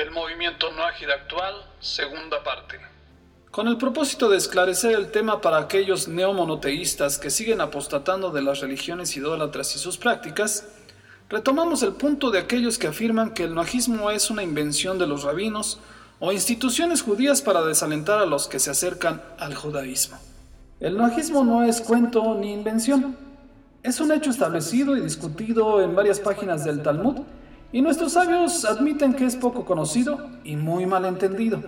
El movimiento noágida actual, segunda parte. Con el propósito de esclarecer el tema para aquellos neomonoteístas que siguen apostatando de las religiones idólatras y sus prácticas, retomamos el punto de aquellos que afirman que el noajismo es una invención de los rabinos o instituciones judías para desalentar a los que se acercan al judaísmo. El noajismo no es cuento ni invención. Es un hecho establecido y discutido en varias páginas del Talmud y nuestros sabios admiten que es poco conocido y muy mal entendido.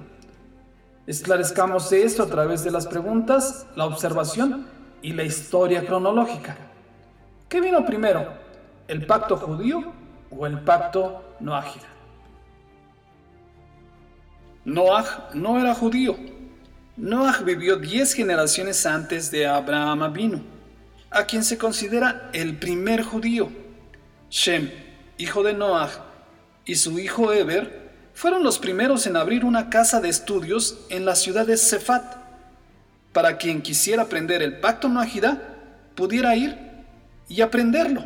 Esclarezcamos esto a través de las preguntas, la observación y la historia cronológica. ¿Qué vino primero, el pacto judío o el pacto noágida? Noah no era judío. Noah vivió 10 generaciones antes de Abraham Avinu, a quien se considera el primer judío. Shem, hijo de Noah, y su hijo Eber fueron los primeros en abrir una casa de estudios en la ciudad de Sefat, para quien quisiera aprender el pacto noágida pudiera ir y aprenderlo.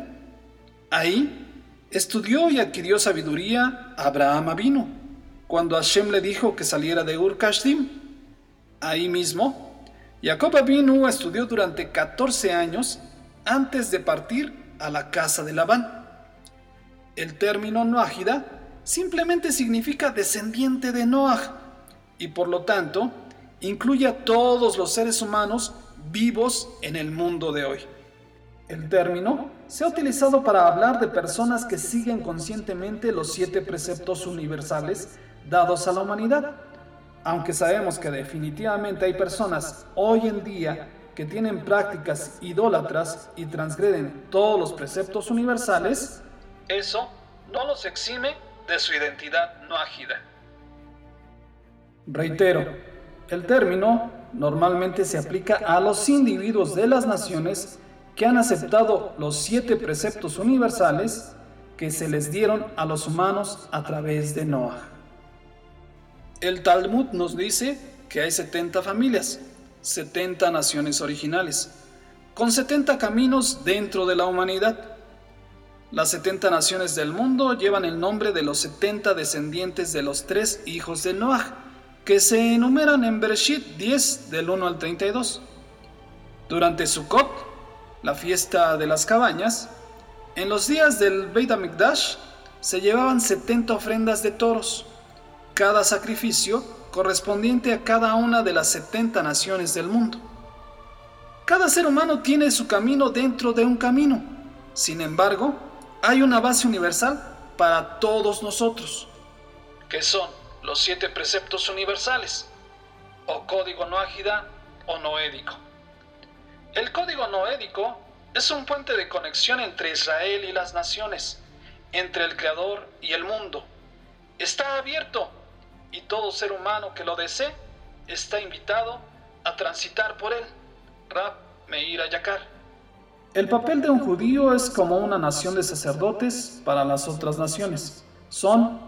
Ahí estudió y adquirió sabiduría Abraham Avinu cuando Hashem le dijo que saliera de Ur Kashdim. Ahí mismo, Jacob Abinu estudió durante 14 años antes de partir a la casa de Labán. El término Noágida simplemente significa descendiente de Noah y por lo tanto incluye a todos los seres humanos vivos en el mundo de hoy. El término se ha utilizado para hablar de personas que siguen conscientemente los siete preceptos universales dados a la humanidad. Aunque sabemos que definitivamente hay personas hoy en día que tienen prácticas idólatras y transgreden todos los preceptos universales, eso no los exime de su identidad no ágida. Reitero, el término normalmente se aplica a los individuos de las naciones que han aceptado los siete preceptos universales que se les dieron a los humanos a través de Noah. El Talmud nos dice que hay 70 familias, 70 naciones originales, con 70 caminos dentro de la humanidad. Las 70 naciones del mundo llevan el nombre de los 70 descendientes de los tres hijos de Noah, que se enumeran en Bereshit 10 del 1 al 32. Durante Sukkot, la fiesta de las cabañas, en los días del Beit HaMikdash se llevaban 70 ofrendas de toros cada sacrificio correspondiente a cada una de las 70 naciones del mundo. Cada ser humano tiene su camino dentro de un camino. Sin embargo, hay una base universal para todos nosotros, que son los siete preceptos universales, o código noágida o noédico. El código noédico es un puente de conexión entre Israel y las naciones, entre el Creador y el mundo. Está abierto y todo ser humano que lo desee está invitado a transitar por él. Rab Meir Ayakar. El papel de un judío es como una nación de sacerdotes para las otras naciones. Son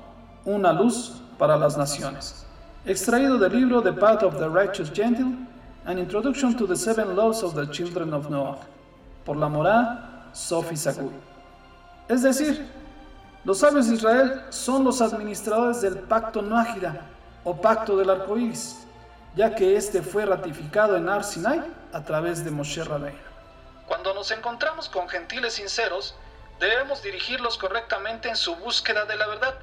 una luz para las naciones. Extraído del libro The Path of the Righteous Gentle, An Introduction to the Seven Laws of the Children of Noah, por la morá Sophie Sagui. Es decir, los sabios de Israel son los administradores del pacto Noágida o pacto del arco iris, ya que este fue ratificado en Ar Sinai a través de Moshe Rabbeinu. Cuando nos encontramos con gentiles sinceros, debemos dirigirlos correctamente en su búsqueda de la verdad,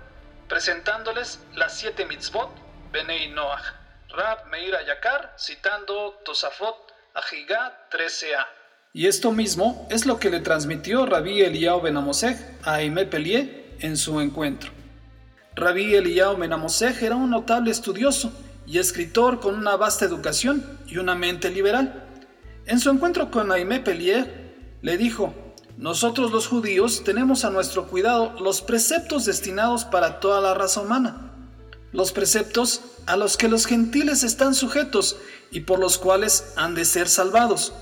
presentándoles las siete mitzvot Benei Noach. Rab Meir Ayakar, citando Tosafot Ajigá 13a. Y esto mismo es lo que le transmitió Rabí Eliyahu Ben a Aimé Pelier en su encuentro. Rabí Eliyahu Menamosej era un notable estudioso y escritor con una vasta educación y una mente liberal. En su encuentro con Aimé Pellier, le dijo, nosotros los judíos tenemos a nuestro cuidado los preceptos destinados para toda la raza humana, los preceptos a los que los gentiles están sujetos y por los cuales han de ser salvados,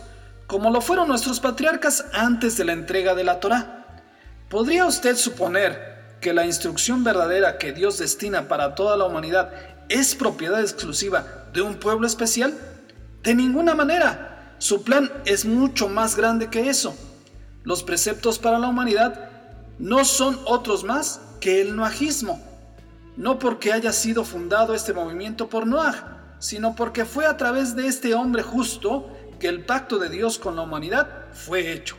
como lo fueron nuestros patriarcas antes de la entrega de la Torá. ¿Podría usted suponer que la instrucción verdadera que Dios destina para toda la humanidad es propiedad exclusiva de un pueblo especial? De ninguna manera. Su plan es mucho más grande que eso. Los preceptos para la humanidad no son otros más que el noajismo. no porque haya sido fundado este movimiento por Noah, sino porque fue a través de este hombre justo que el pacto de Dios con la humanidad fue hecho.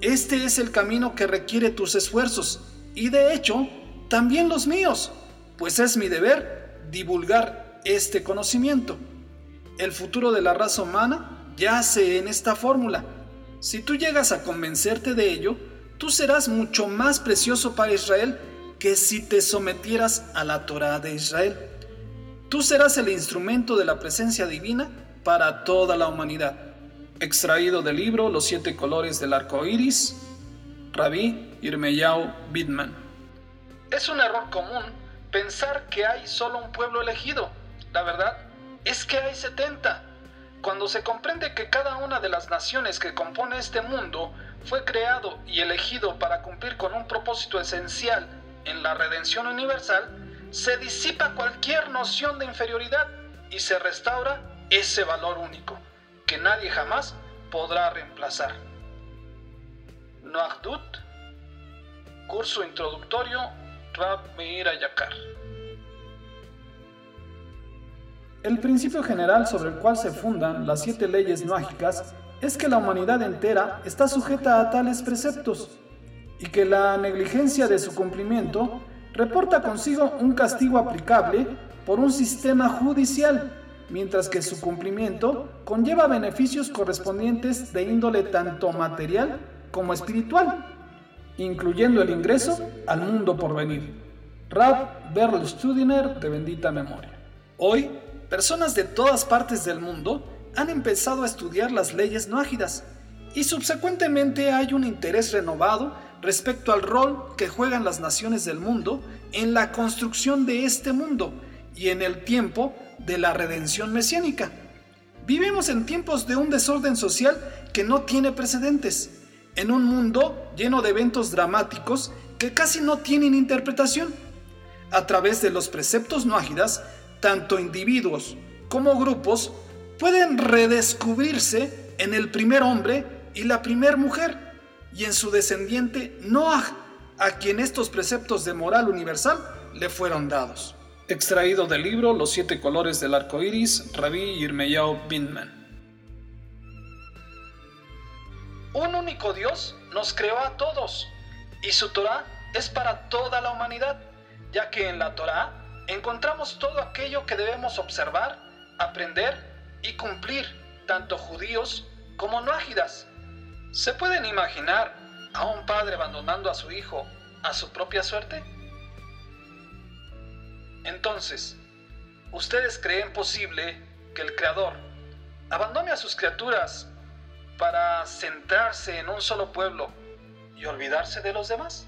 Este es el camino que requiere tus esfuerzos y de hecho también los míos, pues es mi deber divulgar este conocimiento. El futuro de la raza humana yace en esta fórmula. Si tú llegas a convencerte de ello, tú serás mucho más precioso para Israel que si te sometieras a la Torah de Israel. Tú serás el instrumento de la presencia divina para toda la humanidad. Extraído del libro Los siete colores del arco iris, Rabí Irmeyao Bidman. Es un error común pensar que hay solo un pueblo elegido. La verdad es que hay 70. Cuando se comprende que cada una de las naciones que compone este mundo fue creado y elegido para cumplir con un propósito esencial en la redención universal, se disipa cualquier noción de inferioridad y se restaura ese valor único que nadie jamás podrá reemplazar. Noahdut, curso introductorio Rab Meir Ayakar. El principio general sobre el cual se fundan las siete leyes mágicas es que la humanidad entera está sujeta a tales preceptos y que la negligencia de su cumplimiento reporta consigo un castigo aplicable por un sistema judicial, mientras que su cumplimiento conlleva beneficios correspondientes de índole tanto material como espiritual, incluyendo el ingreso al mundo por venir. Rab Berl Studiner de bendita memoria. Hoy, personas de todas partes del mundo han empezado a estudiar las leyes no ágidas y subsecuentemente hay un interés renovado respecto al rol que juegan las naciones del mundo en la construcción de este mundo y en el tiempo de la redención mesiánica. Vivimos en tiempos de un desorden social que no tiene precedentes, en un mundo lleno de eventos dramáticos que casi no tienen interpretación. A través de los preceptos no ágidas, tanto individuos como grupos pueden redescubrirse en el primer hombre y la primer mujer y en su descendiente Noah, a quien estos preceptos de moral universal le fueron dados. Extraído del libro Los siete colores del arco iris, Rabí Yirmeyao Binman. Un único Dios nos creó a todos y su Torah es para toda la humanidad, ya que en la Torah encontramos todo aquello que debemos observar, aprender y cumplir, tanto judíos como no ágidas. ¿Se pueden imaginar a un padre abandonando a su hijo a su propia suerte? Entonces, ¿ustedes creen posible que el Creador abandone a sus criaturas para centrarse en un solo pueblo y olvidarse de los demás?